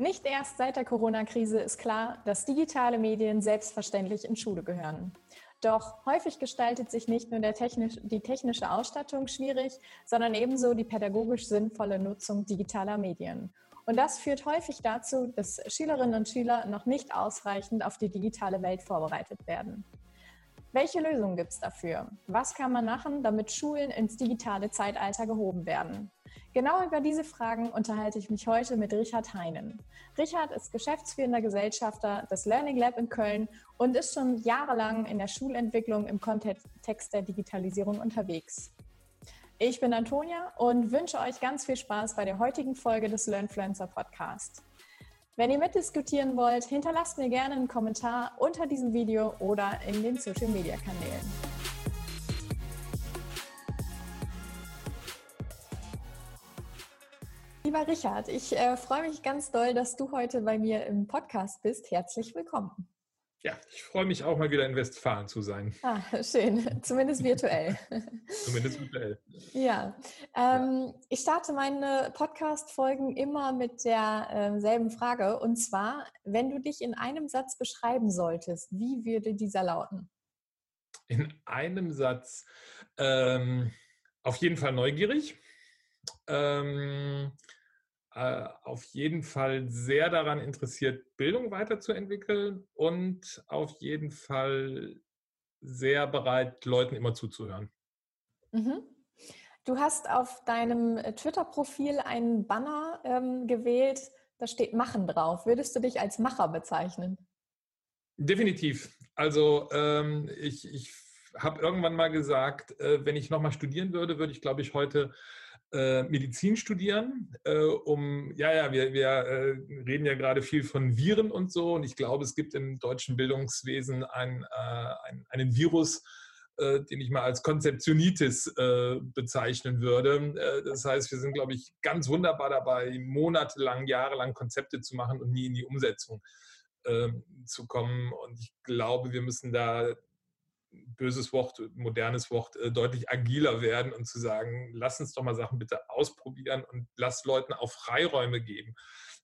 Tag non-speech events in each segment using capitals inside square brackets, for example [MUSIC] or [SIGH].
Nicht erst seit der Corona-Krise ist klar, dass digitale Medien selbstverständlich in Schule gehören. Doch häufig gestaltet sich nicht nur technisch, die technische Ausstattung schwierig, sondern ebenso die pädagogisch sinnvolle Nutzung digitaler Medien. Und das führt häufig dazu, dass Schülerinnen und Schüler noch nicht ausreichend auf die digitale Welt vorbereitet werden. Welche Lösungen gibt es dafür? Was kann man machen, damit Schulen ins digitale Zeitalter gehoben werden? Genau über diese Fragen unterhalte ich mich heute mit Richard Heinen. Richard ist geschäftsführender Gesellschafter des Learning Lab in Köln und ist schon jahrelang in der Schulentwicklung im Kontext der Digitalisierung unterwegs. Ich bin Antonia und wünsche euch ganz viel Spaß bei der heutigen Folge des Learnfluencer Podcast. Wenn ihr mitdiskutieren wollt, hinterlasst mir gerne einen Kommentar unter diesem Video oder in den Social Media Kanälen. Lieber Richard, ich äh, freue mich ganz doll, dass du heute bei mir im Podcast bist. Herzlich willkommen. Ja, ich freue mich auch mal wieder in Westfalen zu sein. Ah, schön. Zumindest virtuell. [LAUGHS] Zumindest virtuell. Ja. Ähm, ich starte meine Podcast-Folgen immer mit derselben ähm, Frage. Und zwar, wenn du dich in einem Satz beschreiben solltest, wie würde dieser lauten? In einem Satz. Ähm, auf jeden Fall neugierig. Ähm, äh, auf jeden Fall sehr daran interessiert, Bildung weiterzuentwickeln und auf jeden Fall sehr bereit, Leuten immer zuzuhören. Mhm. Du hast auf deinem Twitter-Profil einen Banner ähm, gewählt, da steht Machen drauf. Würdest du dich als Macher bezeichnen? Definitiv. Also ähm, ich, ich habe irgendwann mal gesagt, äh, wenn ich nochmal studieren würde, würde ich, glaube ich, heute äh, Medizin studieren, äh, um, ja, ja, wir, wir äh, reden ja gerade viel von Viren und so und ich glaube, es gibt im deutschen Bildungswesen ein, äh, ein, einen Virus, äh, den ich mal als Konzeptionitis bezeichnen würde. Das heißt, wir sind, glaube ich, ganz wunderbar dabei, monatelang, jahrelang Konzepte zu machen und nie in die Umsetzung zu kommen. Und ich glaube, wir müssen da böses Wort, modernes Wort, äh, deutlich agiler werden und zu sagen, lass uns doch mal Sachen bitte ausprobieren und lass Leuten auch Freiräume geben,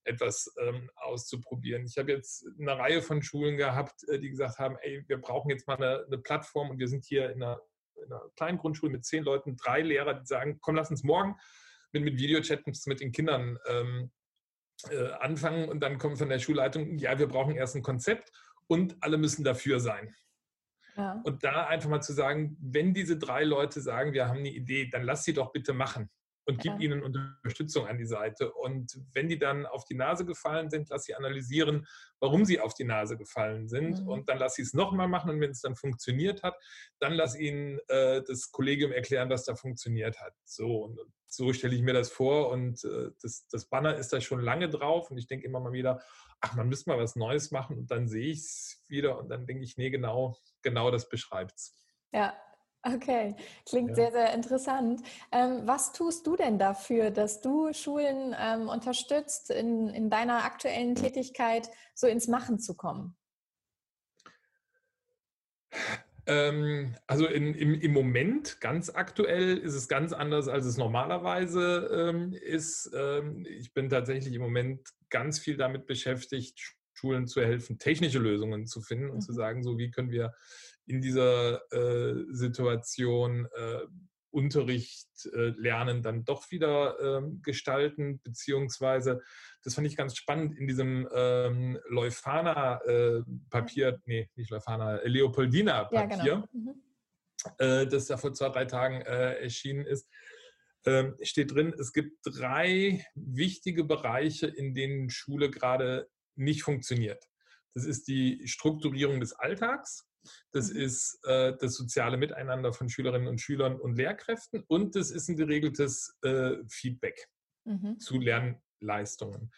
etwas ähm, auszuprobieren. Ich habe jetzt eine Reihe von Schulen gehabt, äh, die gesagt haben, ey, wir brauchen jetzt mal eine, eine Plattform und wir sind hier in einer, in einer, kleinen Grundschule mit zehn Leuten, drei Lehrer, die sagen, komm, lass uns morgen mit, mit Videochats mit den Kindern ähm, äh, anfangen und dann kommt von der Schulleitung, ja, wir brauchen erst ein Konzept und alle müssen dafür sein. Ja. Und da einfach mal zu sagen, wenn diese drei Leute sagen, wir haben eine Idee, dann lass sie doch bitte machen und gib ja. ihnen Unterstützung an die Seite. Und wenn die dann auf die Nase gefallen sind, lass sie analysieren, warum sie auf die Nase gefallen sind. Mhm. Und dann lass sie es nochmal machen. Und wenn es dann funktioniert hat, dann lass ihnen äh, das Kollegium erklären, was da funktioniert hat. So, und so stelle ich mir das vor. Und äh, das, das Banner ist da schon lange drauf. Und ich denke immer mal wieder, ach, man müsste mal was Neues machen. Und dann sehe ich es wieder. Und dann denke ich, nee, genau, genau das beschreibt's. Ja, Okay, klingt ja. sehr, sehr interessant. Ähm, was tust du denn dafür, dass du Schulen ähm, unterstützt, in, in deiner aktuellen Tätigkeit so ins Machen zu kommen? Ähm, also in, im, im Moment, ganz aktuell, ist es ganz anders, als es normalerweise ähm, ist. Ähm, ich bin tatsächlich im Moment ganz viel damit beschäftigt, Schulen zu helfen, technische Lösungen zu finden und mhm. zu sagen, so wie können wir in dieser äh, Situation äh, Unterricht, äh, Lernen dann doch wieder ähm, gestalten, beziehungsweise, das fand ich ganz spannend, in diesem ähm, Leuphana-Papier, äh, nee, nicht Leuphana, Leopoldina-Papier, ja, genau. mhm. äh, das da vor zwei, drei Tagen äh, erschienen ist, äh, steht drin, es gibt drei wichtige Bereiche, in denen Schule gerade nicht funktioniert. Das ist die Strukturierung des Alltags, das mhm. ist äh, das soziale Miteinander von Schülerinnen und Schülern und Lehrkräften und das ist ein geregeltes äh, Feedback mhm. zu Lernleistungen.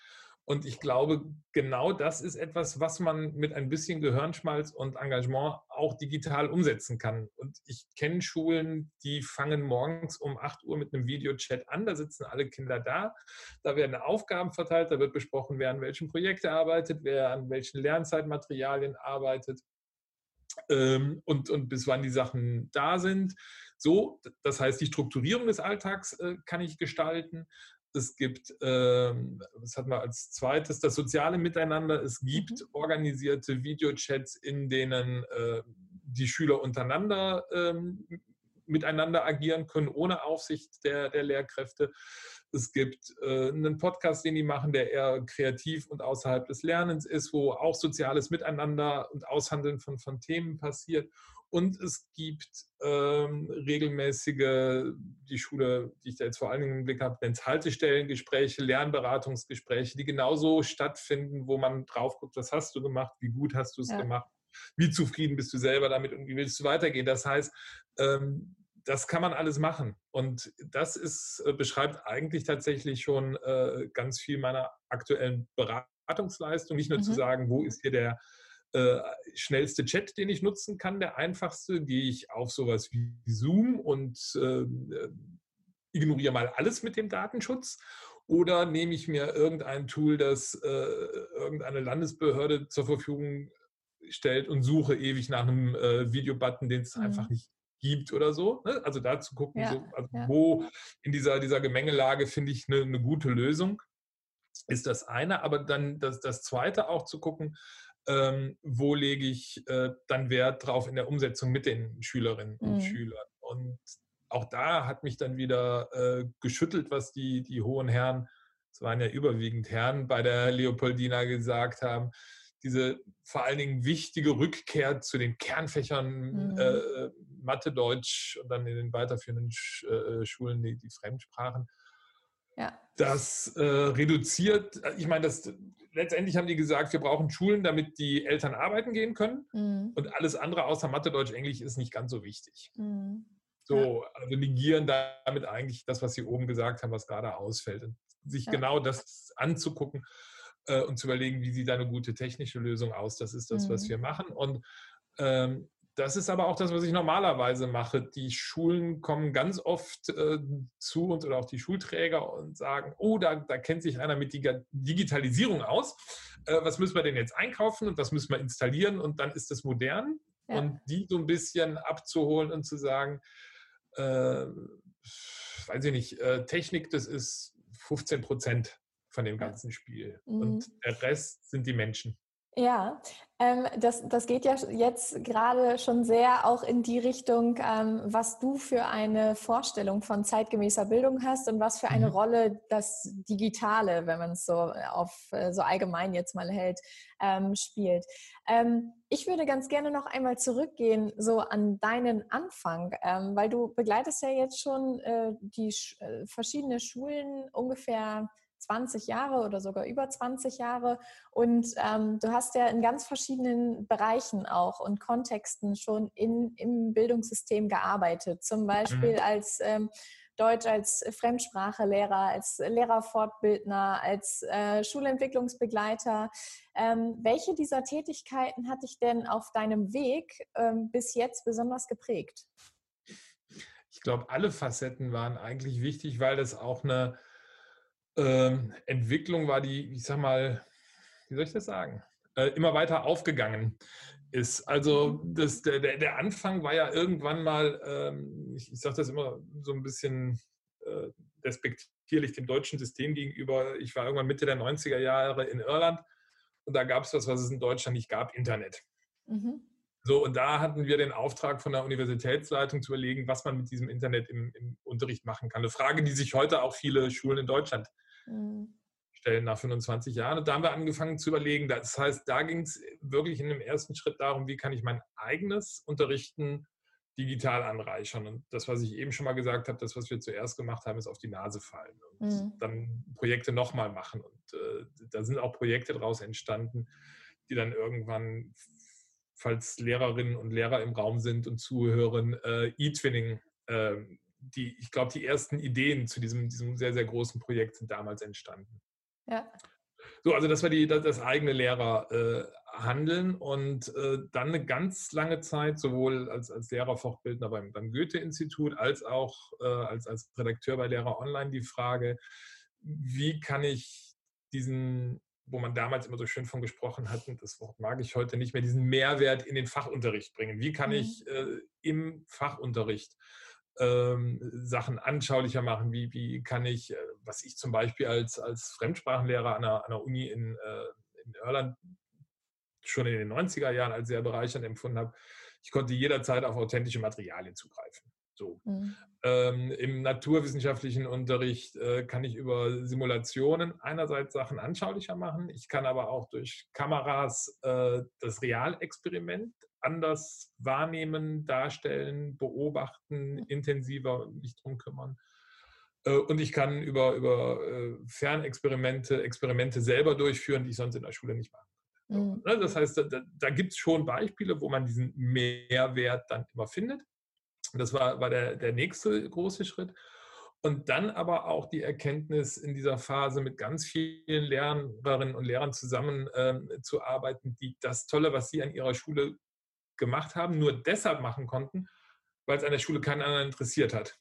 Und ich glaube, genau das ist etwas, was man mit ein bisschen Gehirnschmalz und Engagement auch digital umsetzen kann. Und ich kenne Schulen, die fangen morgens um 8 Uhr mit einem Videochat an. Da sitzen alle Kinder da. Da werden Aufgaben verteilt. Da wird besprochen, wer an welchen Projekten arbeitet, wer an welchen Lernzeitmaterialien arbeitet. Ähm, und, und bis wann die Sachen da sind. So, das heißt, die Strukturierung des Alltags äh, kann ich gestalten. Es gibt, ähm, was hat man als zweites, das soziale Miteinander. Es gibt mhm. organisierte Videochats, in denen äh, die Schüler untereinander ähm, miteinander agieren können, ohne Aufsicht der, der Lehrkräfte. Es gibt äh, einen Podcast, den die machen, der eher kreativ und außerhalb des Lernens ist, wo auch soziales Miteinander und Aushandeln von, von Themen passiert. Und es gibt ähm, regelmäßige, die Schule, die ich da jetzt vor allen Dingen im Blick habe, nennt Haltestellengespräche, Lernberatungsgespräche, die genauso stattfinden, wo man drauf guckt, was hast du gemacht, wie gut hast du es ja. gemacht, wie zufrieden bist du selber damit und wie willst du weitergehen. Das heißt, ähm, das kann man alles machen. Und das ist, äh, beschreibt eigentlich tatsächlich schon äh, ganz viel meiner aktuellen Beratungsleistung. Nicht nur mhm. zu sagen, wo ist hier der äh, schnellste Chat, den ich nutzen kann, der einfachste, gehe ich auf sowas wie Zoom und äh, ignoriere mal alles mit dem Datenschutz. Oder nehme ich mir irgendein Tool, das äh, irgendeine Landesbehörde zur Verfügung stellt und suche ewig nach einem äh, Videobutton, den es mhm. einfach nicht gibt oder so. Ne? Also da zu gucken, ja, so, also ja. wo in dieser, dieser Gemengelage finde ich eine, eine, gute Lösung, ist das eine. Aber dann das, das zweite auch zu gucken, ähm, wo lege ich äh, dann Wert drauf in der Umsetzung mit den Schülerinnen und mhm. Schülern. Und auch da hat mich dann wieder äh, geschüttelt, was die, die hohen Herren, es waren ja überwiegend Herren, bei der Leopoldina gesagt haben diese vor allen Dingen wichtige Rückkehr zu den Kernfächern mhm. äh, Mathe, Deutsch und dann in den weiterführenden Sch äh, Schulen die, die, Fremdsprachen. Ja. Das äh, reduziert, ich meine, das, letztendlich haben die gesagt, wir brauchen Schulen, damit die Eltern arbeiten gehen können. Mhm. Und alles andere außer Mathe, Deutsch, Englisch ist nicht ganz so wichtig. Mhm. So, ja. also negieren damit eigentlich das, was Sie oben gesagt haben, was gerade ausfällt. Und sich ja. genau das anzugucken äh, und zu überlegen, wie sieht eine gute technische Lösung aus. Das ist das, mhm. was wir machen. Und ähm, das ist aber auch das, was ich normalerweise mache. Die Schulen kommen ganz oft äh, zu uns oder auch die Schulträger und sagen, oh, da, da kennt sich einer mit Digitalisierung aus. Äh, was müssen wir denn jetzt einkaufen und was müssen wir installieren? Und dann ist es modern. Ja. Und die so ein bisschen abzuholen und zu sagen, äh, weiß ich nicht, äh, Technik, das ist 15 Prozent von dem ganzen Spiel. Mhm. Und der Rest sind die Menschen. Ja, ähm, das, das geht ja jetzt gerade schon sehr auch in die Richtung, ähm, was du für eine Vorstellung von zeitgemäßer Bildung hast und was für eine mhm. Rolle das Digitale, wenn man es so auf äh, so allgemein jetzt mal hält, ähm, spielt. Ähm, ich würde ganz gerne noch einmal zurückgehen so an deinen Anfang, ähm, weil du begleitest ja jetzt schon äh, die äh, verschiedene Schulen ungefähr 20 Jahre oder sogar über 20 Jahre. Und ähm, du hast ja in ganz verschiedenen Bereichen auch und Kontexten schon in, im Bildungssystem gearbeitet. Zum Beispiel mhm. als ähm, Deutsch als Fremdsprachelehrer, als Lehrerfortbildner, als äh, Schulentwicklungsbegleiter. Ähm, welche dieser Tätigkeiten hat dich denn auf deinem Weg ähm, bis jetzt besonders geprägt? Ich glaube, alle Facetten waren eigentlich wichtig, weil das auch eine ähm, Entwicklung war, die, ich sag mal, wie soll ich das sagen, äh, immer weiter aufgegangen ist. Also mhm. das, der, der Anfang war ja irgendwann mal, ähm, ich, ich sage das immer so ein bisschen äh, respektierlich dem deutschen System gegenüber. Ich war irgendwann Mitte der 90er Jahre in Irland und da gab es was, was es in Deutschland nicht gab, Internet. Mhm. So, und da hatten wir den Auftrag von der Universitätsleitung zu überlegen, was man mit diesem Internet im, im Unterricht machen kann. Eine Frage, die sich heute auch viele Schulen in Deutschland mhm. stellen nach 25 Jahren. Und da haben wir angefangen zu überlegen. Das heißt, da ging es wirklich in dem ersten Schritt darum, wie kann ich mein eigenes Unterrichten digital anreichern. Und das, was ich eben schon mal gesagt habe, das, was wir zuerst gemacht haben, ist auf die Nase fallen und mhm. dann Projekte nochmal machen. Und äh, da sind auch Projekte daraus entstanden, die dann irgendwann, falls Lehrerinnen und Lehrer im Raum sind und zuhören, äh, E-Twinning äh, die, ich glaube, die ersten Ideen zu diesem, diesem sehr, sehr großen Projekt sind damals entstanden. Ja. So, also das war die, das, das eigene Lehrerhandeln äh, und äh, dann eine ganz lange Zeit, sowohl als, als Lehrerfortbildner beim, beim Goethe-Institut als auch äh, als, als Redakteur bei Lehrer Online die Frage, wie kann ich diesen, wo man damals immer so schön von gesprochen hat, und das Wort mag ich heute nicht mehr, diesen Mehrwert in den Fachunterricht bringen. Wie kann mhm. ich äh, im Fachunterricht Sachen anschaulicher machen. Wie, wie kann ich, äh, was ich zum Beispiel als, als Fremdsprachenlehrer an einer, an einer Uni in, äh, in Irland schon in den 90er Jahren als sehr bereichernd empfunden habe, ich konnte jederzeit auf authentische Materialien zugreifen. So. Mhm. Ähm, Im naturwissenschaftlichen Unterricht äh, kann ich über Simulationen einerseits Sachen anschaulicher machen. Ich kann aber auch durch Kameras äh, das Realexperiment anders wahrnehmen, darstellen, beobachten, intensiver mich drum kümmern. Äh, und ich kann über, über äh, Fernexperimente, Experimente selber durchführen, die ich sonst in der Schule nicht mache. Mhm. Ne, das heißt, da, da gibt es schon Beispiele, wo man diesen Mehrwert dann immer findet. Das war, war der, der nächste große Schritt. Und dann aber auch die Erkenntnis in dieser Phase mit ganz vielen Lehrerinnen und Lehrern zusammenzuarbeiten, ähm, die das Tolle, was sie an ihrer Schule gemacht haben, nur deshalb machen konnten, weil es an der Schule keinen anderen interessiert hat.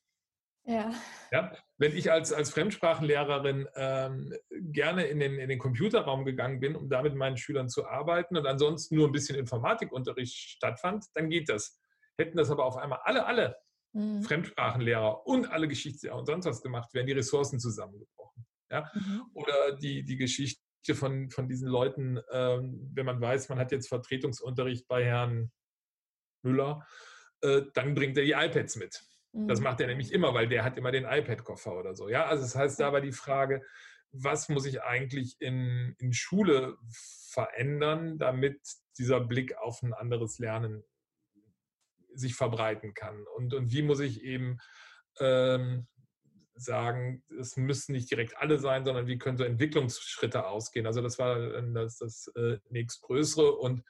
Ja. ja. Wenn ich als, als Fremdsprachenlehrerin ähm, gerne in den, in den Computerraum gegangen bin, um da mit meinen Schülern zu arbeiten und ansonsten nur ein bisschen Informatikunterricht stattfand, dann geht das. Hätten das aber auf einmal alle, alle mhm. Fremdsprachenlehrer und alle Geschichtslehrer und sonst was gemacht, wären die Ressourcen zusammengebrochen. Ja? Mhm. Oder die, die Geschichte von, von diesen Leuten, ähm, wenn man weiß, man hat jetzt Vertretungsunterricht bei Herrn Müller, äh, dann bringt er die iPads mit. Das mhm. macht er nämlich immer, weil der hat immer den iPad-Koffer oder so. Ja, also das heißt, da war die Frage, was muss ich eigentlich in, in Schule verändern, damit dieser Blick auf ein anderes Lernen sich verbreiten kann? Und, und wie muss ich eben ähm, sagen, es müssen nicht direkt alle sein, sondern wie können so Entwicklungsschritte ausgehen? Also das war das, das äh, nächstgrößere und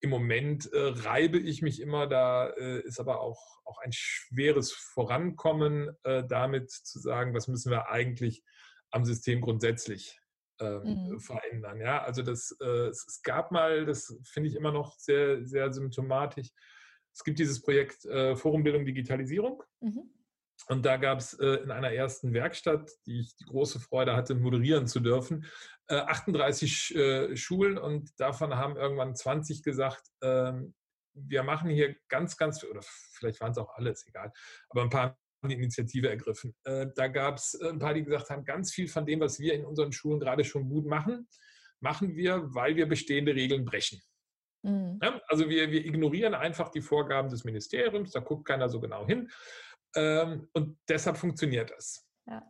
im Moment äh, reibe ich mich immer, da äh, ist aber auch, auch ein schweres Vorankommen äh, damit zu sagen, was müssen wir eigentlich am System grundsätzlich ähm, mhm. verändern. Ja, also das, äh, es gab mal, das finde ich immer noch sehr, sehr symptomatisch. Es gibt dieses Projekt äh, Forumbildung Digitalisierung. Mhm. Und da gab es äh, in einer ersten Werkstatt, die ich die große Freude hatte, moderieren zu dürfen, äh, 38 äh, Schulen und davon haben irgendwann 20 gesagt, ähm, wir machen hier ganz, ganz, oder vielleicht waren es auch alles, egal, aber ein paar haben die Initiative ergriffen. Äh, da gab es äh, ein paar, die gesagt haben, ganz viel von dem, was wir in unseren Schulen gerade schon gut machen, machen wir, weil wir bestehende Regeln brechen. Mhm. Ja, also wir, wir ignorieren einfach die Vorgaben des Ministeriums, da guckt keiner so genau hin. Ähm, und deshalb funktioniert das. Ja.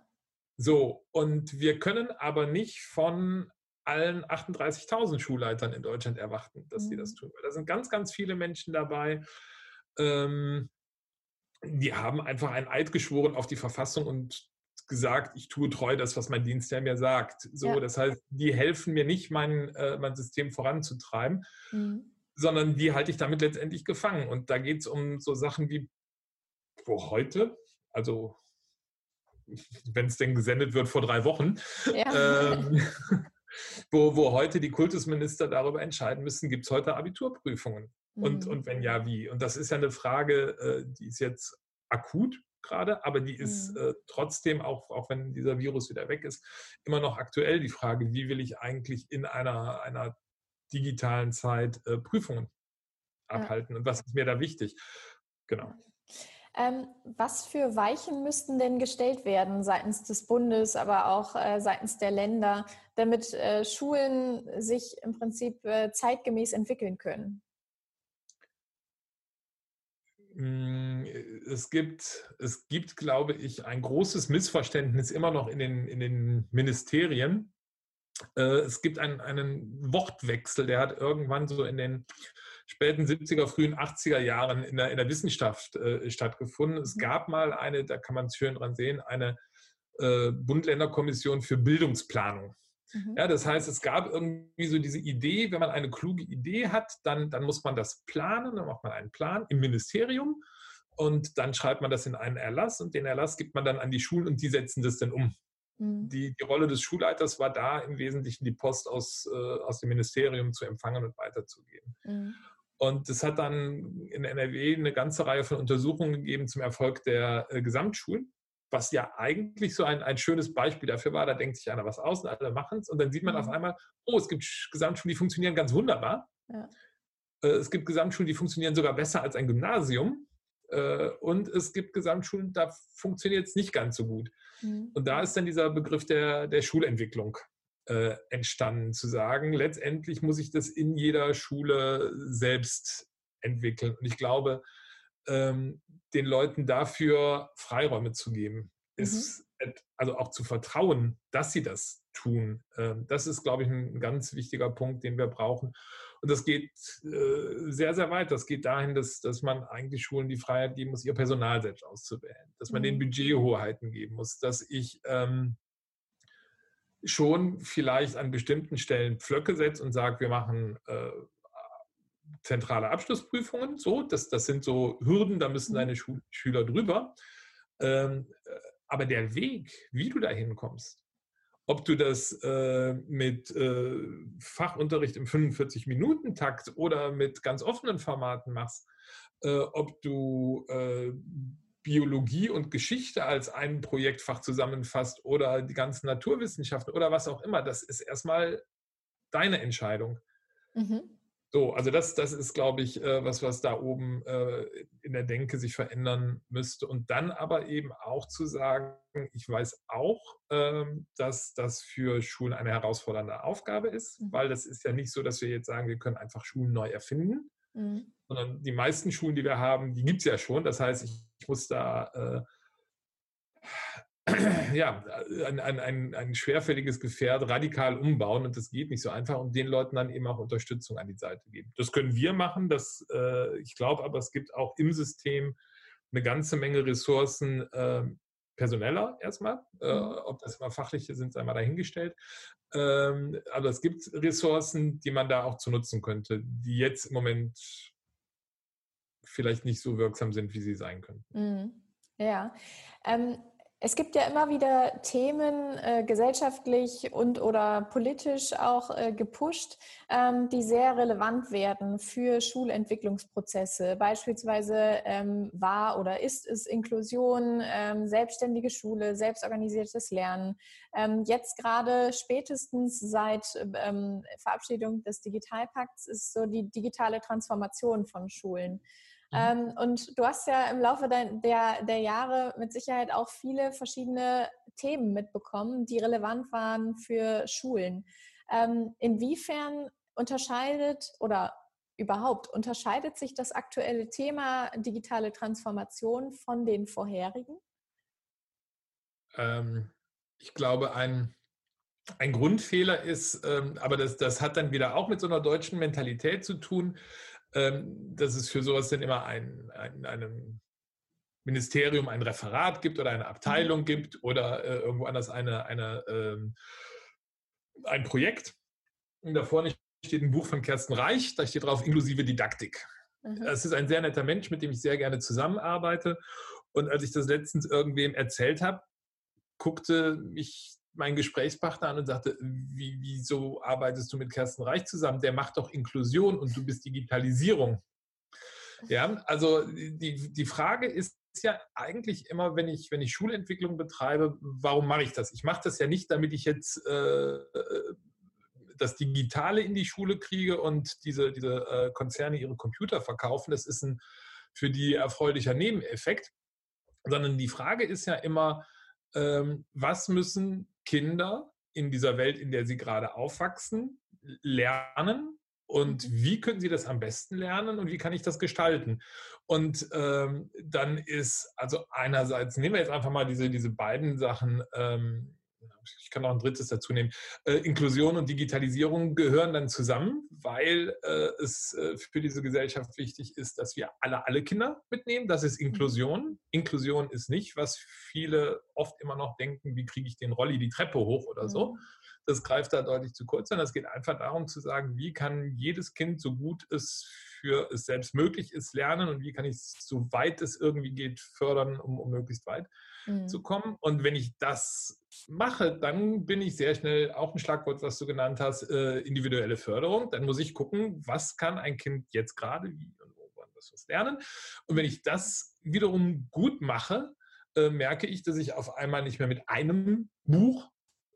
So, und wir können aber nicht von allen 38.000 Schulleitern in Deutschland erwarten, dass mhm. sie das tun. Da sind ganz, ganz viele Menschen dabei, ähm, die haben einfach ein Eid geschworen auf die Verfassung und gesagt, ich tue treu das, was mein Dienstherr mir sagt. So, ja. das heißt, die helfen mir nicht, mein, äh, mein System voranzutreiben, mhm. sondern die halte ich damit letztendlich gefangen. Und da geht es um so Sachen wie wo heute, also [LAUGHS] wenn es denn gesendet wird vor drei Wochen, ja. ähm, [LAUGHS] wo, wo heute die Kultusminister darüber entscheiden müssen, gibt es heute Abiturprüfungen? Mhm. Und, und wenn ja, wie? Und das ist ja eine Frage, äh, die ist jetzt akut gerade, aber die ist mhm. äh, trotzdem, auch, auch wenn dieser Virus wieder weg ist, immer noch aktuell die Frage, wie will ich eigentlich in einer, einer digitalen Zeit äh, Prüfungen abhalten ja. und was ist mir da wichtig? Genau. Ähm, was für Weichen müssten denn gestellt werden seitens des Bundes, aber auch äh, seitens der Länder, damit äh, Schulen sich im Prinzip äh, zeitgemäß entwickeln können? Hm, es gibt, es gibt, glaube ich, ein großes Missverständnis immer noch in den, in den Ministerien. Äh, es gibt einen, einen Wortwechsel, der hat irgendwann so in den späten 70er, frühen 80er Jahren in der, in der Wissenschaft äh, stattgefunden. Es mhm. gab mal eine, da kann man es schön dran sehen, eine äh, Bund-Länder-Kommission für Bildungsplanung. Mhm. Ja, das heißt, es gab irgendwie so diese Idee, wenn man eine kluge Idee hat, dann, dann muss man das planen, dann macht man einen Plan im Ministerium und dann schreibt man das in einen Erlass und den Erlass gibt man dann an die Schulen und die setzen das dann um. Mhm. Die, die Rolle des Schulleiters war da im Wesentlichen die Post aus, äh, aus dem Ministerium zu empfangen und weiterzugeben. Mhm. Und es hat dann in NRW eine ganze Reihe von Untersuchungen gegeben zum Erfolg der äh, Gesamtschulen, was ja eigentlich so ein, ein schönes Beispiel dafür war. Da denkt sich einer was aus und alle machen es. Und dann sieht man mhm. auf einmal, oh, es gibt Gesamtschulen, die funktionieren ganz wunderbar. Ja. Äh, es gibt Gesamtschulen, die funktionieren sogar besser als ein Gymnasium. Äh, und es gibt Gesamtschulen, da funktioniert es nicht ganz so gut. Mhm. Und da ist dann dieser Begriff der, der Schulentwicklung äh, entstanden, zu sagen, letztendlich muss ich das in jeder Schule selbst entwickeln. Und ich glaube, ähm, den Leuten dafür Freiräume zu geben, mhm. ist also auch zu vertrauen, dass sie das tun. Ähm, das ist, glaube ich, ein ganz wichtiger Punkt, den wir brauchen. Und das geht äh, sehr, sehr weit. Das geht dahin, dass, dass man eigentlich Schulen die Freiheit geben muss, ihr Personal selbst auszuwählen, dass man mhm. den Budgethoheiten geben muss, dass ich ähm, schon vielleicht an bestimmten Stellen Pflöcke setze und sage, wir machen äh, zentrale Abschlussprüfungen. So, das, das sind so Hürden, da müssen mhm. deine Schu Schüler drüber. Ähm, äh, aber der Weg, wie du da hinkommst, ob du das äh, mit äh, Fachunterricht im 45-Minuten-Takt oder mit ganz offenen Formaten machst, äh, ob du äh, Biologie und Geschichte als ein Projektfach zusammenfasst oder die ganzen Naturwissenschaften oder was auch immer, das ist erstmal deine Entscheidung. Mhm. So, also das, das ist, glaube ich, äh, was, was da oben äh, in der Denke sich verändern müsste. Und dann aber eben auch zu sagen, ich weiß auch, ähm, dass das für Schulen eine herausfordernde Aufgabe ist, mhm. weil das ist ja nicht so, dass wir jetzt sagen, wir können einfach Schulen neu erfinden, mhm. sondern die meisten Schulen, die wir haben, die gibt es ja schon. Das heißt, ich, ich muss da [CLEARS THROAT] ja, ein, ein, ein, ein schwerfälliges Gefährt radikal umbauen und das geht nicht so einfach und den Leuten dann eben auch Unterstützung an die Seite geben. Das können wir machen, das, äh, ich glaube aber, es gibt auch im System eine ganze Menge Ressourcen, äh, personeller erstmal, äh, mhm. ob das immer fachliche sind, sei mal dahingestellt. Ähm, aber es gibt Ressourcen, die man da auch zu nutzen könnte, die jetzt im Moment vielleicht nicht so wirksam sind, wie sie sein könnten. Mhm. Ja. Ähm, es gibt ja immer wieder Themen, äh, gesellschaftlich und oder politisch auch äh, gepusht, ähm, die sehr relevant werden für Schulentwicklungsprozesse. Beispielsweise ähm, war oder ist es Inklusion, ähm, selbstständige Schule, selbstorganisiertes Lernen. Ähm, jetzt gerade spätestens seit ähm, Verabschiedung des Digitalpakts ist so die digitale Transformation von Schulen. Mhm. Ähm, und du hast ja im Laufe der, der, der, Jahre mit Sicherheit auch viele verschiedene Themen mitbekommen, die relevant waren für Schulen. Ähm, inwiefern unterscheidet oder überhaupt unterscheidet sich das aktuelle Thema digitale Transformation von den vorherigen? Ähm, ich glaube, ein, ein Grundfehler ist, ähm, aber das, das hat dann wieder auch mit so einer deutschen Mentalität zu tun, ähm, dass es für sowas dann immer ein, ein, einem Ministerium ein Referat gibt oder eine Abteilung mhm. gibt oder äh, irgendwo anders eine, eine, ähm, ein Projekt. Und da vorne steht ein Buch von Kersten Reich, da steht drauf inklusive Didaktik. Mhm. Das ist ein sehr netter Mensch, mit dem ich sehr gerne zusammenarbeite. Und als ich das letztens irgendwem erzählt habe, guckte mich meinen Gesprächspartner an und sagte, wie, wieso arbeitest du mit Kersten Reich zusammen? Der macht doch Inklusion und du bist Digitalisierung. Ja, also die, die Frage ist ja eigentlich immer, wenn ich, wenn ich Schulentwicklung betreibe, warum mache ich das? Ich mache das ja nicht, damit ich jetzt äh, das Digitale in die Schule kriege und diese, diese äh, Konzerne ihre Computer verkaufen. Das ist ein für die erfreulicher Nebeneffekt. Sondern die Frage ist ja immer, ähm, was müssen Kinder in dieser Welt, in der sie gerade aufwachsen, lernen und mhm. wie können sie das am besten lernen und wie kann ich das gestalten? Und ähm, dann ist, also einerseits, nehmen wir jetzt einfach mal diese, diese beiden Sachen, ähm, ich kann noch ein drittes dazu nehmen. Äh, Inklusion und Digitalisierung gehören dann zusammen, weil äh, es äh, für diese Gesellschaft wichtig ist, dass wir alle, alle Kinder mitnehmen. Das ist Inklusion. Inklusion ist nicht, was viele oft immer noch denken, wie kriege ich den Rolli die Treppe hoch oder so. Mhm. Das greift da deutlich zu kurz, sondern es geht einfach darum zu sagen, wie kann jedes Kind so gut es für es selbst möglich ist lernen und wie kann ich es, so weit es irgendwie geht, fördern, um, um möglichst weit mhm. zu kommen. Und wenn ich das mache, dann bin ich sehr schnell, auch ein Schlagwort, was du genannt hast, äh, individuelle Förderung. Dann muss ich gucken, was kann ein Kind jetzt gerade, wie und wo, wann was, was lernen. Und wenn ich das wiederum gut mache, äh, merke ich, dass ich auf einmal nicht mehr mit einem Buch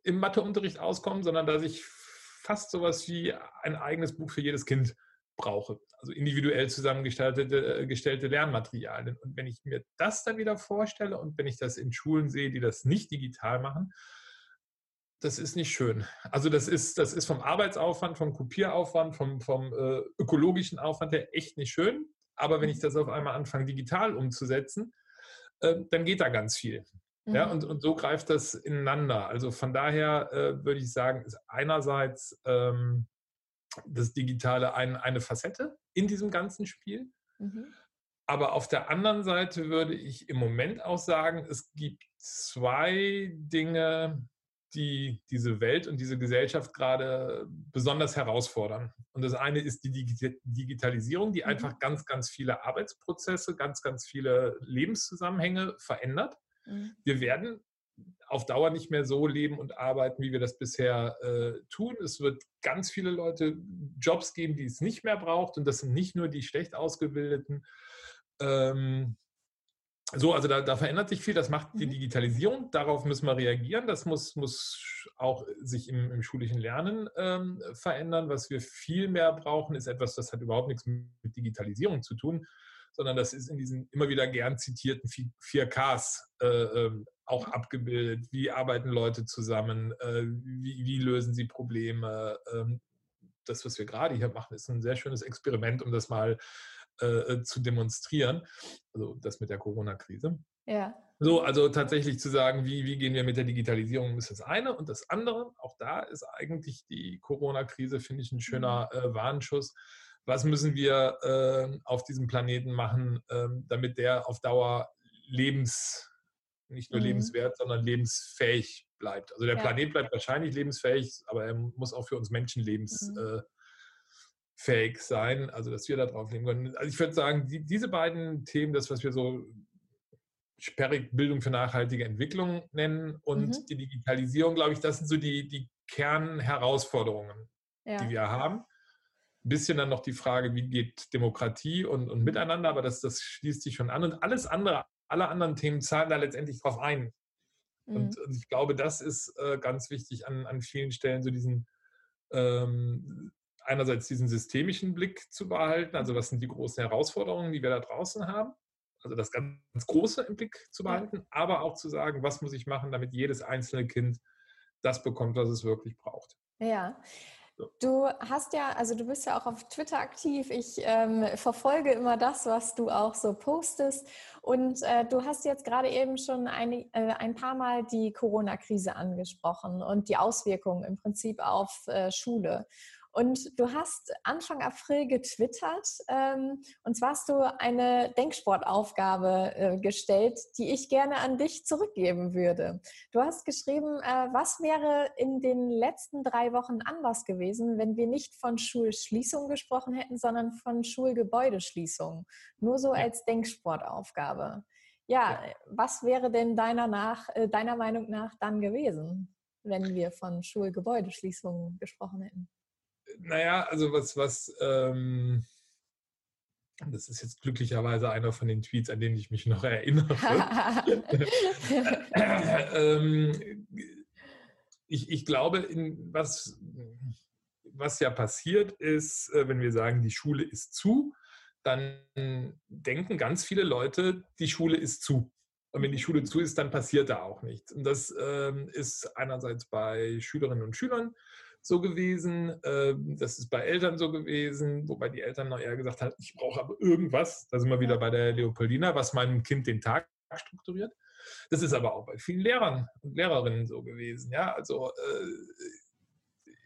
im Matheunterricht auskomme, sondern dass ich fast sowas wie ein eigenes Buch für jedes Kind brauche. Also individuell zusammengestellte äh, gestellte Lernmaterialien. Und wenn ich mir das dann wieder vorstelle und wenn ich das in Schulen sehe, die das nicht digital machen, das ist nicht schön. Also das ist, das ist vom Arbeitsaufwand, vom Kopieraufwand, vom, vom äh, ökologischen Aufwand her echt nicht schön. Aber wenn ich das auf einmal anfange, digital umzusetzen, äh, dann geht da ganz viel. Mhm. Ja, und, und so greift das ineinander. Also von daher äh, würde ich sagen, ist einerseits ähm, das Digitale ein, eine Facette in diesem ganzen Spiel. Mhm. Aber auf der anderen Seite würde ich im Moment auch sagen, es gibt zwei Dinge, die diese Welt und diese Gesellschaft gerade besonders herausfordern. Und das eine ist die Digitalisierung, die mhm. einfach ganz, ganz viele Arbeitsprozesse, ganz, ganz viele Lebenszusammenhänge verändert. Mhm. Wir werden auf Dauer nicht mehr so leben und arbeiten, wie wir das bisher äh, tun. Es wird ganz viele Leute Jobs geben, die es nicht mehr braucht. Und das sind nicht nur die schlecht ausgebildeten. Ähm, so, also da, da, verändert sich viel. Das macht die mhm. Digitalisierung. Darauf müssen wir reagieren. Das muss, muss auch sich im, im schulischen Lernen ähm, verändern. Was wir viel mehr brauchen, ist etwas, das hat überhaupt nichts mit Digitalisierung zu tun, sondern das ist in diesen immer wieder gern zitierten 4Ks äh, ähm, auch abgebildet. Wie arbeiten Leute zusammen? Äh, wie, wie, lösen sie Probleme? Ähm, das, was wir gerade hier machen, ist ein sehr schönes Experiment, um das mal äh, äh zu demonstrieren. Also das mit der Corona-Krise. Ja. So, also tatsächlich zu sagen, wie, wie gehen wir mit der Digitalisierung, ist das eine. Und das andere, auch da ist eigentlich die Corona-Krise, finde ich, ein schöner mhm. äh, Warnschuss was müssen wir äh, auf diesem Planeten machen, äh, damit der auf Dauer lebens, nicht nur mhm. lebenswert, sondern lebensfähig bleibt. Also der ja. Planet bleibt wahrscheinlich lebensfähig, aber er muss auch für uns Menschen lebensfähig mhm. äh, sein, also dass wir da drauf leben können. Also ich würde sagen, die, diese beiden Themen, das, was wir so sperrig Bildung für nachhaltige Entwicklung nennen und mhm. die Digitalisierung, glaube ich, das sind so die, die Kernherausforderungen, ja. die wir haben. Ein bisschen dann noch die Frage, wie geht Demokratie und, und Miteinander, aber das, das schließt sich schon an. Und alles andere, alle anderen Themen zahlen da letztendlich drauf ein. Mhm. Und, und, ich glaube, das ist äh, ganz wichtig an, an vielen Stellen, so diesen ähm, einerseits diesen systemischen Blick zu behalten, also was sind die großen Herausforderungen, die wir da draußen haben, also das ganz, ganz Große im Blick zu behalten, ja. aber auch zu sagen, was muss ich machen, damit jedes einzelne Kind das bekommt, was es wirklich braucht. Ja, Du hast ja, also du bist ja auch auf Twitter aktiv. Ich ähm, verfolge immer das, was du auch so postest. Und äh, du hast jetzt gerade eben schon ein, äh, ein paar Mal die Corona-Krise angesprochen und die Auswirkungen im Prinzip auf äh, Schule. Und du hast Anfang April getwittert, ähm, und zwar hast du eine Denksportaufgabe äh, gestellt, die ich gerne an dich zurückgeben würde. Du hast geschrieben, äh, was wäre in den letzten drei Wochen anders gewesen, wenn wir nicht von Schulschließung gesprochen hätten, sondern von Schulgebäudeschließung. Nur so als Denksportaufgabe. Ja, ja. was wäre denn deiner, nach, äh, deiner Meinung nach dann gewesen, wenn wir von Schulgebäudeschließungen gesprochen hätten? Naja, also was, was, ähm, das ist jetzt glücklicherweise einer von den Tweets, an den ich mich noch [LAUGHS] erinnere. [LAUGHS] ähm, ich, ich glaube, in was, was ja passiert ist, äh, wenn wir sagen, die Schule ist zu, dann denken ganz viele Leute, die Schule ist zu. Und wenn die Schule zu ist, dann passiert da auch nichts. Und das ähm, ist einerseits bei Schülerinnen und Schülern so gewesen. Ähm, das ist bei Eltern so gewesen, wobei die Eltern noch eher gesagt haben, ich brauche aber irgendwas. Da sind wir wieder bei der Leopoldina, was meinem Kind den Tag strukturiert. Das ist aber auch bei vielen Lehrern und Lehrerinnen so gewesen. Ja, also äh,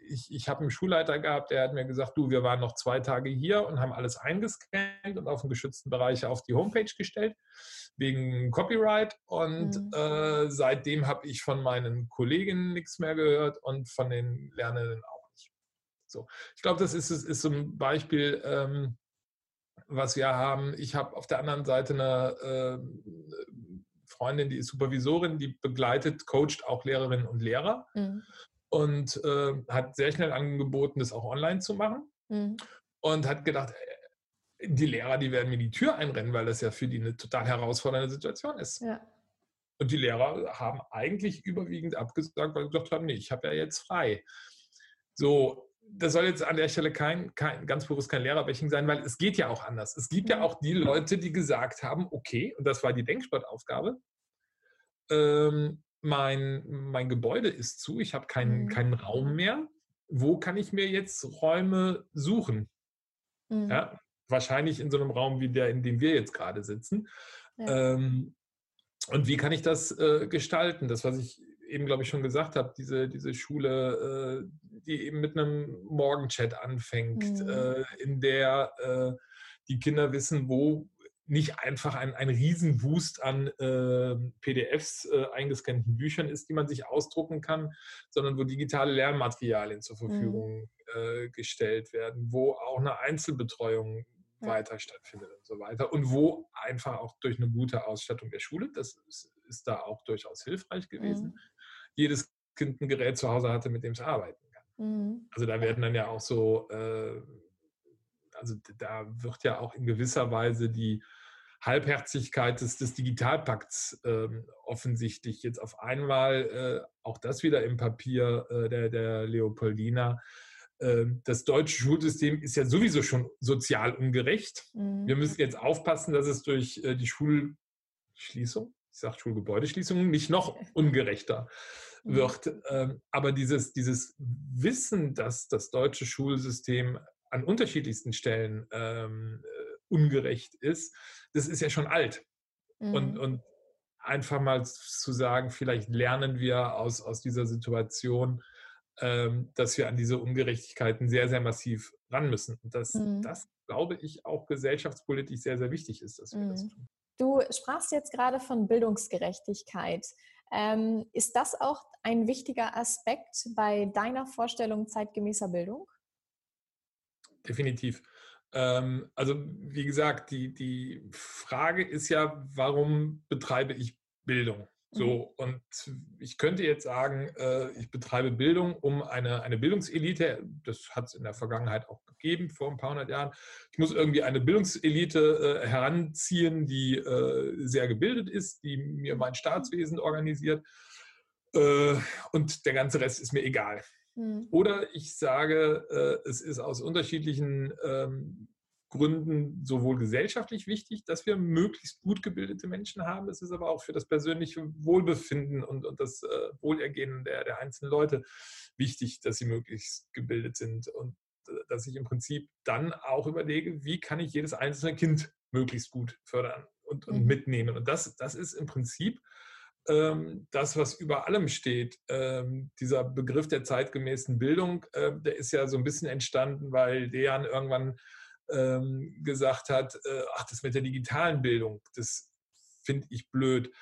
ich, ich habe einen Schulleiter gehabt, der hat mir gesagt, du, wir waren noch zwei Tage hier und haben alles eingescannt und auf den geschützten Bereich auf die Homepage gestellt wegen Copyright. Und mhm. äh, seitdem habe ich von meinen Kolleginnen nichts mehr gehört und von den Lernenden auch nicht. So, ich glaube, das ist, ist so ein Beispiel, ähm, was wir haben. Ich habe auf der anderen Seite eine äh, Freundin, die ist Supervisorin, die begleitet, coacht auch Lehrerinnen und Lehrer mhm. Und äh, hat sehr schnell angeboten, das auch online zu machen. Mhm. Und hat gedacht, die Lehrer, die werden mir die Tür einrennen, weil das ja für die eine total herausfordernde Situation ist. Ja. Und die Lehrer haben eigentlich überwiegend abgesagt, weil sie gesagt haben, nee, ich habe ja jetzt frei. So, das soll jetzt an der Stelle kein, kein ganz bewusst kein Lehrerbashing sein, weil es geht ja auch anders. Es gibt ja mhm. auch die Leute, die gesagt haben, okay, und das war die Denksportaufgabe, ähm, mein, mein Gebäude ist zu, ich habe keinen, mhm. keinen Raum mehr. Wo kann ich mir jetzt Räume suchen? Mhm. Ja, wahrscheinlich in so einem Raum wie der, in dem wir jetzt gerade sitzen. Ja. Ähm, und wie kann ich das äh, gestalten? Das, was ich eben, glaube ich, schon gesagt habe, diese, diese Schule, äh, die eben mit einem Morgenchat anfängt, mhm. äh, in der äh, die Kinder wissen, wo nicht einfach ein, ein Riesenwust an ähm, PDFs, äh, eingescannten Büchern ist, die man sich ausdrucken kann, sondern wo digitale Lernmaterialien zur mhm. Verfügung mhm. gestellt werden, wo auch eine Einzelbetreuung ja. weiter stattfindet und so weiter. Und wo einfach auch durch eine gute Ausstattung der Schule, das ist, ist da auch durchaus hilfreich gewesen, mhm. jedes Kind ein Gerät zu Hause hatte, mit dem es arbeiten kann. Mhm. Also da werden dann ja auch so, äh, also da wird ja auch in gewisser Weise die Halbherzigkeit des, des Digitalpakts äh, offensichtlich jetzt auf einmal, äh, auch das wieder im Papier äh, der, der Leopoldina, ähm, das deutsche Schulsystem ist ja sowieso schon sozial ungerecht. Mhm. Wir müssen jetzt aufpassen, dass es durch äh, die Schulschließung, ich sage Schulgebäudeschließung, nicht noch [LAUGHS] ungerechter mhm. wird. Ähm, aber dieses, dieses Wissen, dass das deutsche Schulsystem an unterschiedlichsten Stellen ähm, äh, ungerecht ist, das ist ja schon alt. Mhm. Und, und einfach mal zu sagen, vielleicht lernen wir aus, aus dieser Situation, ähm, dass wir an diese Ungerechtigkeiten sehr, sehr massiv ran müssen. Und dass mhm. das, glaube ich, auch gesellschaftspolitisch sehr, sehr wichtig ist, dass wir mhm. das tun. Du sprachst jetzt gerade von Bildungsgerechtigkeit. Ähm, ist das auch ein wichtiger Aspekt bei deiner Vorstellung zeitgemäßer Bildung? Definitiv. Ähm, also wie gesagt, die, die Frage ist ja, warum betreibe ich Bildung? So, mhm. und ich könnte jetzt sagen, äh, ich betreibe Bildung um eine, eine Bildungselite, das hat es in der Vergangenheit auch gegeben, vor ein paar hundert Jahren. Ich muss irgendwie eine Bildungselite äh, heranziehen, die äh, sehr gebildet ist, die mir mein Staatswesen organisiert. Äh, und der ganze Rest ist mir egal. Mhm. Oder ich sage, äh, es ist aus unterschiedlichen ähm, Gründen sowohl gesellschaftlich wichtig, dass wir möglichst gut gebildete Menschen haben. Es ist aber auch für das persönliche Wohlbefinden und, und das äh, Wohlergehen der, der einzelnen Leute wichtig, dass sie möglichst gebildet sind und äh, dass ich im Prinzip dann auch überlege, wie kann ich jedes einzelne Kind möglichst gut fördern und, und mhm. mitnehmen. Und das, das ist im Prinzip ähm, das, was über allem steht. Ähm, dieser Begriff der zeitgemäßen Bildung, äh, der ist ja so ein bisschen entstanden, weil Dejan irgendwann ähm, gesagt hat, äh, ach, das mit der digitalen Bildung, das finde ich blöd.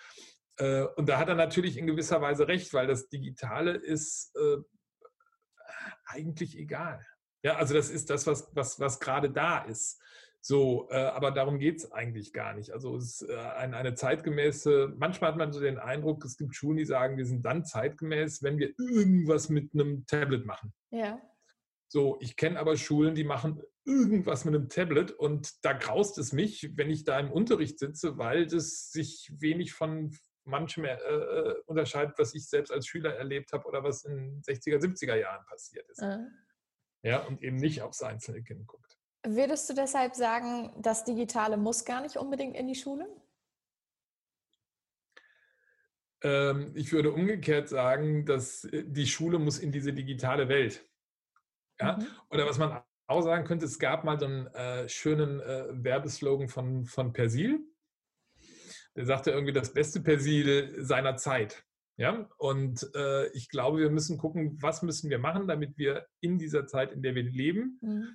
Äh, und da hat er natürlich in gewisser Weise recht, weil das Digitale ist äh, eigentlich egal. Ja, also das ist das, was, was, was gerade da ist. So, äh, aber darum geht es eigentlich gar nicht. Also es ist äh, eine, eine zeitgemäße, manchmal hat man so den Eindruck, es gibt Schulen, die sagen, wir sind dann zeitgemäß, wenn wir irgendwas mit einem Tablet machen. Ja. So, ich kenne aber Schulen, die machen irgendwas mit einem Tablet und da graust es mich, wenn ich da im Unterricht sitze, weil das sich wenig von manchem äh, äh unterscheidet, was ich selbst als Schüler erlebt habe oder was in 60er, 70er Jahren passiert ist. Mhm. Ja, und eben nicht aufs einzelne Kind guckt. Würdest du deshalb sagen, das Digitale muss gar nicht unbedingt in die Schule? Ähm, ich würde umgekehrt sagen, dass äh, die Schule muss in diese digitale Welt. Ja? Mhm. Oder was man auch sagen könnte, es gab mal so einen äh, schönen äh, Werbeslogan von, von Persil. Der sagte irgendwie das beste Persil seiner Zeit. Ja, und äh, ich glaube, wir müssen gucken, was müssen wir machen, damit wir in dieser Zeit, in der wir leben, mhm.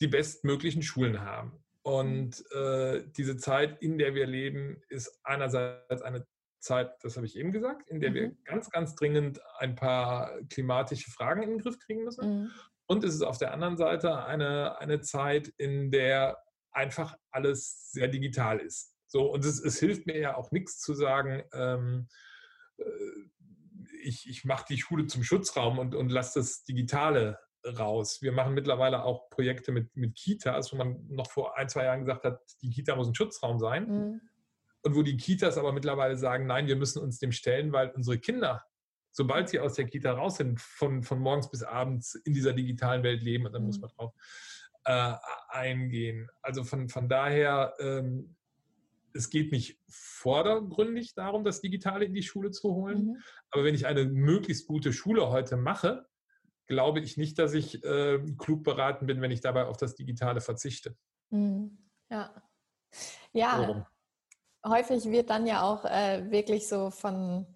Die bestmöglichen Schulen haben. Und äh, diese Zeit, in der wir leben, ist einerseits eine Zeit, das habe ich eben gesagt, in der mhm. wir ganz, ganz dringend ein paar klimatische Fragen in den Griff kriegen müssen. Mhm. Und es ist auf der anderen Seite eine, eine Zeit, in der einfach alles sehr digital ist. So, und es, es hilft mir ja auch nichts zu sagen, ähm, äh, ich, ich mache die Schule zum Schutzraum und, und lasse das Digitale raus. Wir machen mittlerweile auch Projekte mit, mit Kitas, wo man noch vor ein, zwei Jahren gesagt hat, die Kita muss ein Schutzraum sein. Mhm. Und wo die Kitas aber mittlerweile sagen, nein, wir müssen uns dem stellen, weil unsere Kinder sobald sie aus der Kita raus sind, von, von morgens bis abends in dieser digitalen Welt leben. Und dann mhm. muss man drauf äh, eingehen. Also von, von daher, ähm, es geht nicht vordergründig darum, das Digitale in die Schule zu holen. Mhm. Aber wenn ich eine möglichst gute Schule heute mache, glaube ich nicht, dass ich äh, klug beraten bin, wenn ich dabei auf das Digitale verzichte. Mhm. Ja. Ja, Warum? häufig wird dann ja auch äh, wirklich so von,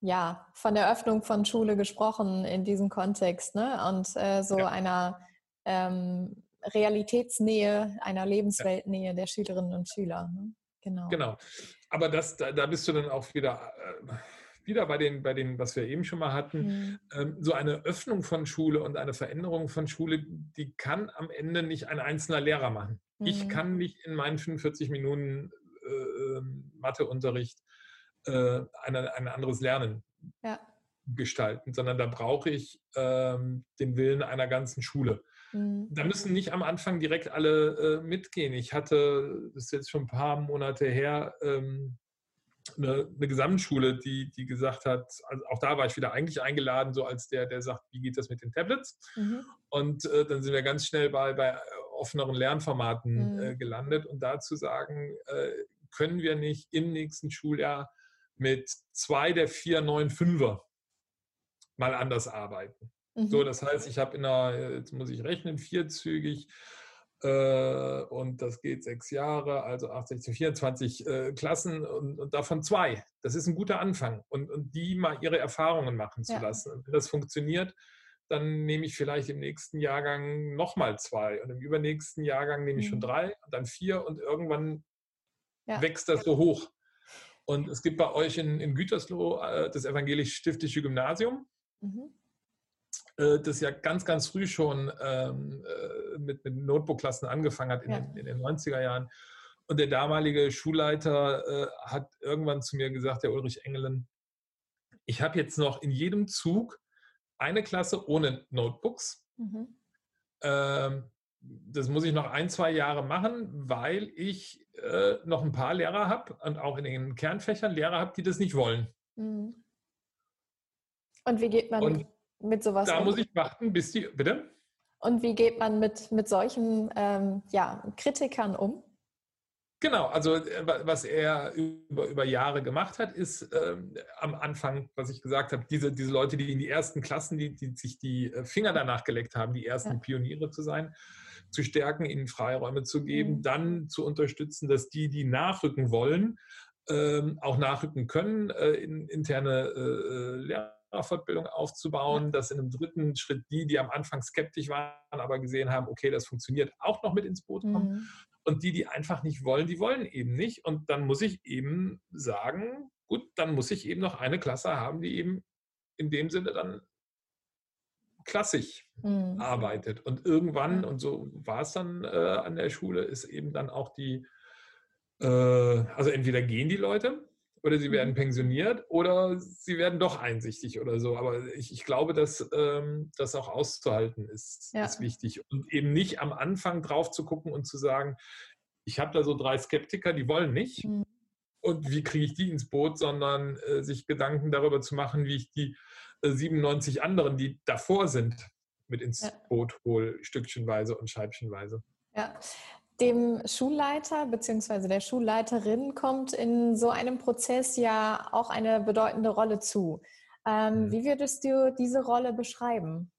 ja, von der Öffnung von Schule gesprochen in diesem Kontext, ne? Und äh, so ja. einer ähm, Realitätsnähe, einer Lebensweltnähe ja. der Schülerinnen und Schüler. Ne? Genau. Genau. Aber das, da, da bist du dann auch wieder. Äh, wieder bei den, bei den, was wir eben schon mal hatten, mhm. so eine Öffnung von Schule und eine Veränderung von Schule, die kann am Ende nicht ein einzelner Lehrer machen. Mhm. Ich kann nicht in meinen 45 Minuten äh, ähm, Matheunterricht äh, eine, ein anderes Lernen ja. gestalten, sondern da brauche ich ähm, den Willen einer ganzen Schule. Mhm. Da müssen nicht am Anfang direkt alle äh, mitgehen. Ich hatte, das ist jetzt schon ein paar Monate her, ähm, eine, eine, Gesamtschule, die, die gesagt hat, also auch da war ich wieder eigentlich eingeladen, so als der, der sagt, wie geht das mit den Tablets? Mhm. Und äh, dann sind wir ganz schnell bei, bei offeneren Lernformaten äh, mhm. gelandet und dazu sagen, äh, können wir nicht im nächsten Schuljahr mit zwei der vier neuen Fünfer mal anders arbeiten. Mhm. So, das heißt, ich habe in einer, jetzt muss ich rechnen, vierzügig äh, und das geht sechs Jahre, also 80 zu 24 äh, Klassen und, und, davon zwei. Das ist ein guter Anfang und, und die mal ihre Erfahrungen machen zu ja. lassen. Und wenn das funktioniert, dann nehme ich vielleicht im nächsten Jahrgang nochmal zwei und im übernächsten Jahrgang nehme ich schon mhm. drei und dann vier und irgendwann ja. wächst das so hoch. Und es gibt bei euch in, in Gütersloh äh, das evangelisch-stiftische Gymnasium, mhm. Äh, das ja ganz, ganz früh schon ähm, äh, mit, mit Notebook-Klassen angefangen hat in, ja. den, in, den, 90er Jahren. Und der damalige Schulleiter äh, hat irgendwann zu mir gesagt, der Ulrich Engelen, ich habe jetzt noch in jedem Zug eine Klasse ohne Notebooks. Mhm. Ähm, das muss ich noch ein, zwei Jahre machen, weil ich äh, noch ein paar Lehrer habe und auch in den Kernfächern Lehrer habe, die das nicht wollen. Mhm. Und wie geht man und mit sowas da um? Muss ich warten, bis die, bitte? Und wie geht man mit, mit solchen ähm, ja, Kritikern um? Genau, also äh, was er über, über Jahre gemacht hat, ist ähm, am Anfang, was ich gesagt habe, diese, diese Leute, die in die ersten Klassen, die, die sich die äh, Finger danach geleckt haben, die ersten ja. Pioniere zu sein, zu stärken, ihnen Freiräume zu geben, mhm. dann zu unterstützen, dass die, die nachrücken wollen, ähm, auch nachrücken können, äh, in, interne äh, äh Lehrerfortbildung aufzubauen, dass in einem dritten Schritt die, die am Anfang skeptisch waren, aber gesehen haben, okay, das funktioniert, auch noch mit ins Boot kommen. Mhm. Und die, die einfach nicht wollen, die wollen eben nicht. Und dann muss ich eben sagen, gut, dann muss ich eben noch eine Klasse haben, die eben in dem Sinne dann klassisch mhm. arbeitet. Und irgendwann, und so war es dann äh, an der Schule, ist eben dann auch die, äh, also entweder gehen die Leute oder sie werden mhm. pensioniert oder sie werden doch einsichtig oder so. Aber ich, ich glaube, dass ähm, das auch auszuhalten ist, ja. ist wichtig. Und eben nicht am Anfang drauf zu gucken und zu sagen, ich habe da so drei Skeptiker, die wollen nicht. Mhm. Und wie kriege ich die ins Boot, sondern äh, sich Gedanken darüber zu machen, wie ich die 97 anderen, die davor sind, mit ins ja. Boot hole, stückchenweise und scheibchenweise. Ja, dem Schulleiter bzw. der Schulleiterin kommt in so einem Prozess ja auch eine bedeutende Rolle zu. Ähm, mhm. Wie würdest du diese Rolle beschreiben?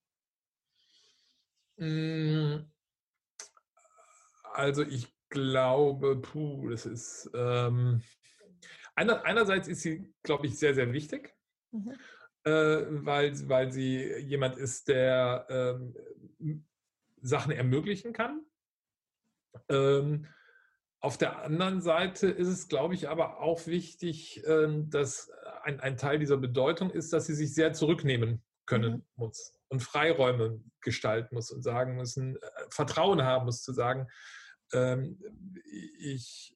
Hm, also ich glaube, puh, das ist ähm, einerseits ist sie, glaube ich, sehr, sehr wichtig. Mhm äh, weil, weil sie jemand ist, der ähm, Sachen ermöglichen kann. Ähm, auf der anderen Seite ist es, glaube ich, aber auch wichtig, ähm, dass ein, ein, Teil dieser Bedeutung ist, dass sie sich sehr zurücknehmen können mhm. muss und Freiräume gestalten muss und sagen müssen, äh, Vertrauen haben muss, zu sagen, ähm, ich,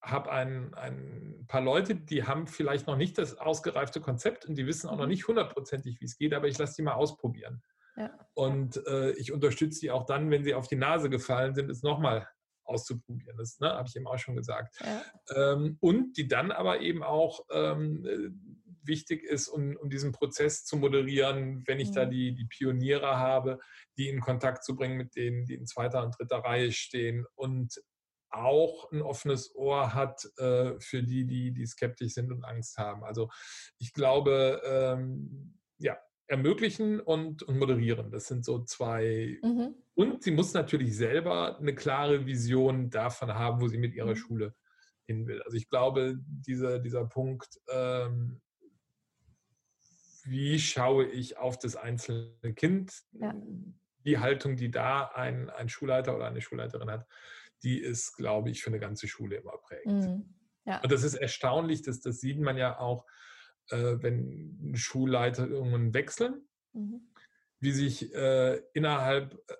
habe ein, ein paar Leute, die haben vielleicht noch nicht das ausgereifte Konzept und die wissen auch noch mhm. nicht hundertprozentig, wie es geht, aber ich lasse die mal ausprobieren. Ja. Und äh, ich unterstütze die auch dann, wenn sie auf die Nase gefallen sind, es nochmal auszuprobieren. Das ne, habe ich eben auch schon gesagt. Ja. Ähm, und die dann aber eben auch ähm, wichtig ist, um, um diesen Prozess zu moderieren, wenn ich mhm. da die, die Pioniere habe, die in Kontakt zu bringen mit denen, die in zweiter und dritter Reihe stehen und auch ein offenes Ohr hat äh, für die, die, die skeptisch sind und Angst haben. Also ich glaube, ähm, ja, ermöglichen und, und moderieren. Das sind so zwei. Mhm. Und sie muss natürlich selber eine klare Vision davon haben, wo sie mit ihrer mhm. Schule hin will. Also ich glaube, dieser, dieser Punkt, ähm, wie schaue ich auf das einzelne Kind, ja. die Haltung, die da ein, ein Schulleiter oder eine Schulleiterin hat, die ist, glaube ich, für eine ganze Schule immer prägend. Mhm. Ja. Und das ist erstaunlich, dass, das sieht man ja auch, äh, wenn Schulleitungen wechseln, mhm. wie sich äh, innerhalb, äh,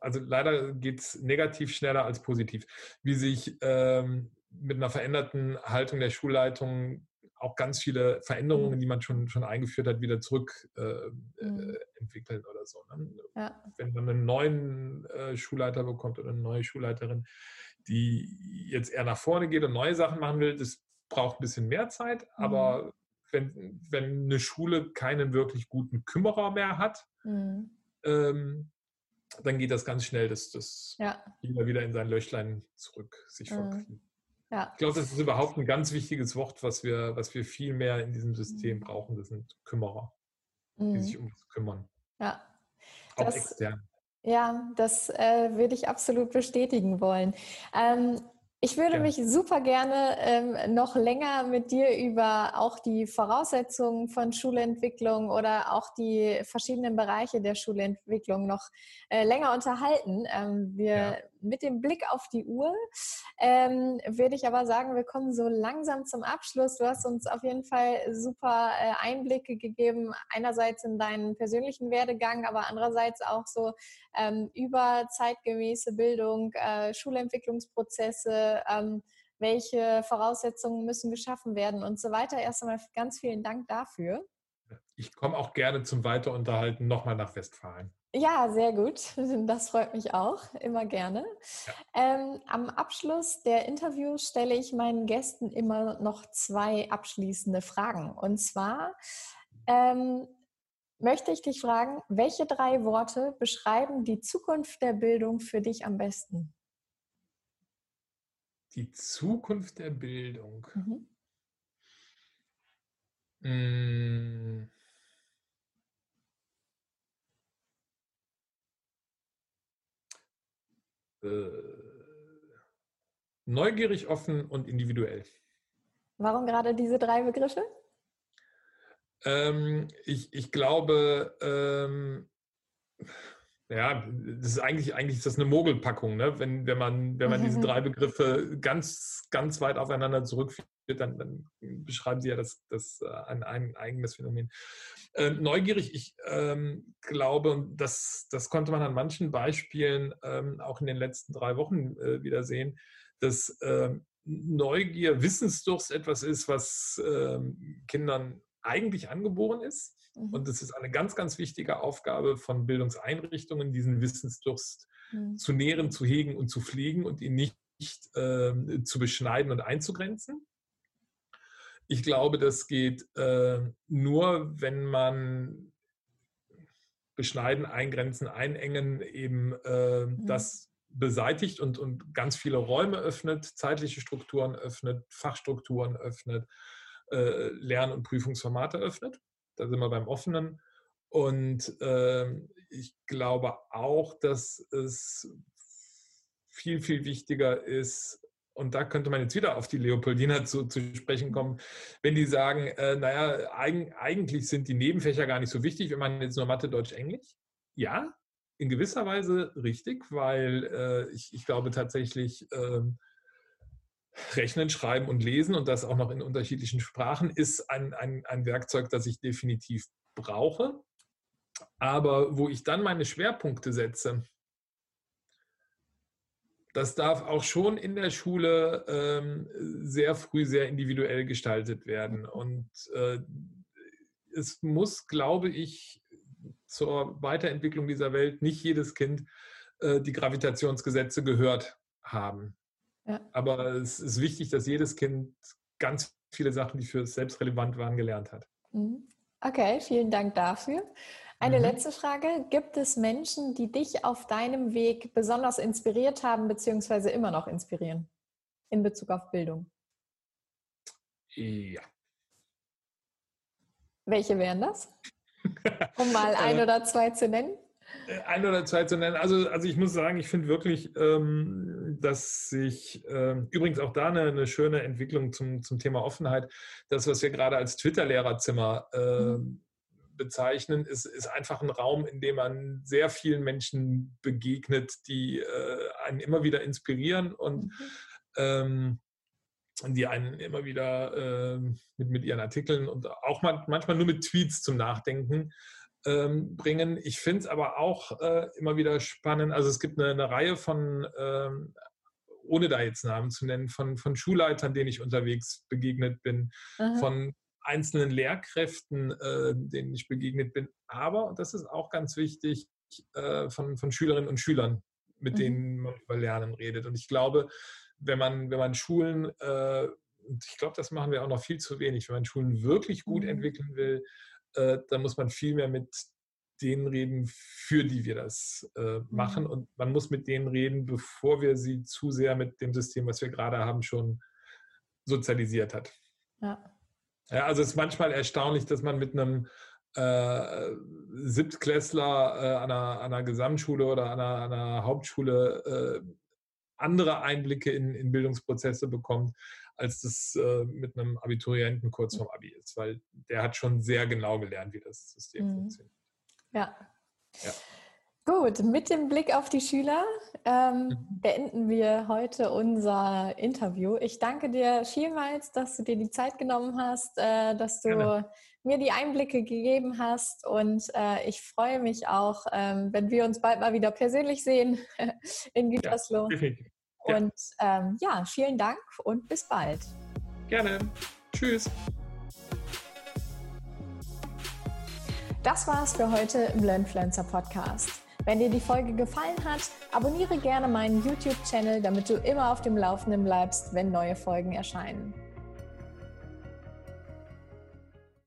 also leider geht es negativ schneller als positiv, wie sich ähm, mit einer veränderten Haltung der Schulleitung auch ganz viele Veränderungen, mhm. die man schon, schon eingeführt hat, wieder zurück äh, äh, mhm. entwickeln oder so. Ne? Ja. Wenn man einen neuen äh, Schulleiter bekommt oder eine neue Schulleiterin, die jetzt eher nach vorne geht und neue Sachen machen will, das braucht ein bisschen mehr Zeit, mhm. Wenn, wenn eine Schule keinen wirklich guten Kümmerer mehr hat, mhm. ähm, dann geht das ganz schnell, dass das ja. jeder wieder in sein Löchlein zurück sich mhm. verkriegt. Ja. Ich glaube, das ist überhaupt ein ganz wichtiges Wort, was wir, was wir viel mehr in diesem System mhm. brauchen. Das sind Kümmerer, die mhm. sich um das kümmern. Ja. Auch das, extern. Ja, das äh, würde ich absolut bestätigen wollen. Ähm, ich würde ja. mich super gerne ähm, noch länger mit dir über auch die Voraussetzungen von Schulentwicklung oder auch die verschiedenen Bereiche der Schulentwicklung noch äh, länger unterhalten. Ähm, wir ja. Mit dem Blick auf die Uhr ähm, würde ich aber sagen, wir kommen so langsam zum Abschluss. Du hast uns auf jeden Fall super äh, Einblicke gegeben, einerseits in deinen persönlichen Werdegang, aber andererseits auch so ähm, über zeitgemäße Bildung, äh, Schulentwicklungsprozesse, ähm, welche Voraussetzungen müssen geschaffen werden und so weiter. Erst einmal ganz vielen Dank dafür. Ich komme auch gerne zum Weiterunterhalten nochmal nach Westfalen. Ja, sehr gut. Das freut mich auch, immer gerne. Ähm, am Abschluss der Interviews stelle ich meinen Gästen immer noch zwei abschließende Fragen. Und zwar ähm, möchte ich dich fragen, welche drei Worte beschreiben die Zukunft der Bildung für dich am besten? Die Zukunft der Bildung. Mhm. Mmh. Neugierig, offen und individuell. Warum gerade diese drei Begriffe? Ähm, ich, ich glaube, ähm, ja, das ist eigentlich, eigentlich ist das eine Mogelpackung, ne? wenn, wenn man, wenn man diese drei [LAUGHS] Begriffe ganz, ganz weit aufeinander zurückführt, dann, dann beschreiben sie ja das, das äh, ein, ein eigenes Phänomen. Äh, neugierig, ich ähm, glaube, das, das konnte man an manchen Beispielen ähm, auch in den letzten drei Wochen äh, wieder sehen, dass äh, Neugier, Wissensdurst etwas ist, was ähm, Kindern eigentlich angeboren ist. Mhm. Und es ist eine ganz, ganz wichtige Aufgabe von Bildungseinrichtungen, diesen Wissensdurst mhm. zu nähren, zu hegen und zu pflegen und ihn nicht äh, zu beschneiden und einzugrenzen. Ich glaube, das geht äh, nur, wenn man beschneiden, eingrenzen, einengen, eben äh, mhm. das beseitigt und, und ganz viele Räume öffnet, zeitliche Strukturen öffnet, Fachstrukturen öffnet, äh, Lern- und Prüfungsformate öffnet. Da sind wir beim Offenen. Und äh, ich glaube auch, dass es viel, viel wichtiger ist, und da könnte man jetzt wieder auf die Leopoldina zu, zu sprechen kommen, wenn die sagen, äh, naja, eig eigentlich sind die Nebenfächer gar nicht so wichtig, wenn man jetzt nur Mathe, Deutsch, Englisch. Ja, in gewisser Weise richtig, weil äh, ich, ich, glaube tatsächlich, äh, Rechnen, Schreiben und Lesen und das auch noch in unterschiedlichen Sprachen ist ein, ein, ein Werkzeug, das ich definitiv brauche. Aber wo ich dann meine Schwerpunkte setze, das darf auch schon in der Schule ähm, sehr früh sehr individuell gestaltet werden. Und äh, es muss, glaube ich, zur Weiterentwicklung dieser Welt nicht jedes Kind äh, die Gravitationsgesetze gehört haben. Ja. Aber es ist wichtig, dass jedes Kind ganz viele Sachen, die für es selbst relevant waren, gelernt hat. Mhm. Okay, vielen Dank dafür. Eine mhm. letzte Frage. Gibt es Menschen, die dich auf deinem Weg besonders inspiriert haben, beziehungsweise immer noch inspirieren in Bezug auf Bildung? Ja. Welche wären das? [LAUGHS] Um mal ein äh, oder zwei zu nennen. Äh, ein oder zwei zu nennen. Also, also ich muss sagen, ich finde wirklich, ähm, dass sich äh, übrigens auch da eine, eine, schöne Entwicklung zum, zum Thema Offenheit, das, was wir gerade als Twitter-Lehrerzimmer äh, bezeichnen, ist, ist einfach ein Raum, in dem man sehr vielen Menschen begegnet, die äh, einen immer wieder inspirieren und mhm. ähm, die einen immer wieder äh, mit, mit ihren Artikeln und auch manchmal nur mit Tweets zum Nachdenken ähm, bringen. Ich finde es aber auch äh, immer wieder spannend. Also es gibt eine, eine Reihe von, ähm, ohne da jetzt Namen zu nennen, von, von Schulleitern, denen ich unterwegs begegnet bin, Aha. von einzelnen Lehrkräften, äh, denen ich begegnet bin. Aber, und das ist auch ganz wichtig, äh, von, von Schülerinnen und Schülern, mit mhm. denen man über Lernen redet. Und ich glaube, wenn man, wenn man Schulen, äh, und ich glaube, das machen wir auch noch viel zu wenig, wenn man Schulen wirklich gut mhm. entwickeln will, äh, dann muss man viel mehr mit denen reden, für die wir das äh, machen. Mhm. Und man muss mit denen reden, bevor wir sie zu sehr mit dem System, was wir gerade haben, schon sozialisiert hat. Ja. ja also es ist manchmal erstaunlich, dass man mit einem äh, Siebtklässler äh, an, einer, an, einer, Gesamtschule oder an einer, an einer Hauptschule äh, andere Einblicke in, in Bildungsprozesse bekommt, als das äh, mit einem Abiturienten kurz vorm Abi ist, weil der hat schon sehr genau gelernt, wie das System mhm. funktioniert. Ja. ja. Gut, mit dem Blick auf die Schüler ähm, mhm. beenden wir heute unser Interview. Ich danke dir vielmals, dass du dir die Zeit genommen hast, äh, dass du Gerne. mir die Einblicke gegeben hast und äh, ich freue mich auch, ähm, wenn wir uns bald mal wieder persönlich sehen [LAUGHS] in Gütersloh. Ja, ja. Und ähm, ja, vielen Dank und bis bald. Gerne. Tschüss. Das war's für heute im Learnfluencer Podcast. Wenn dir die Folge gefallen hat, abonniere gerne meinen YouTube-Channel, damit du immer auf dem Laufenden bleibst, wenn neue Folgen erscheinen.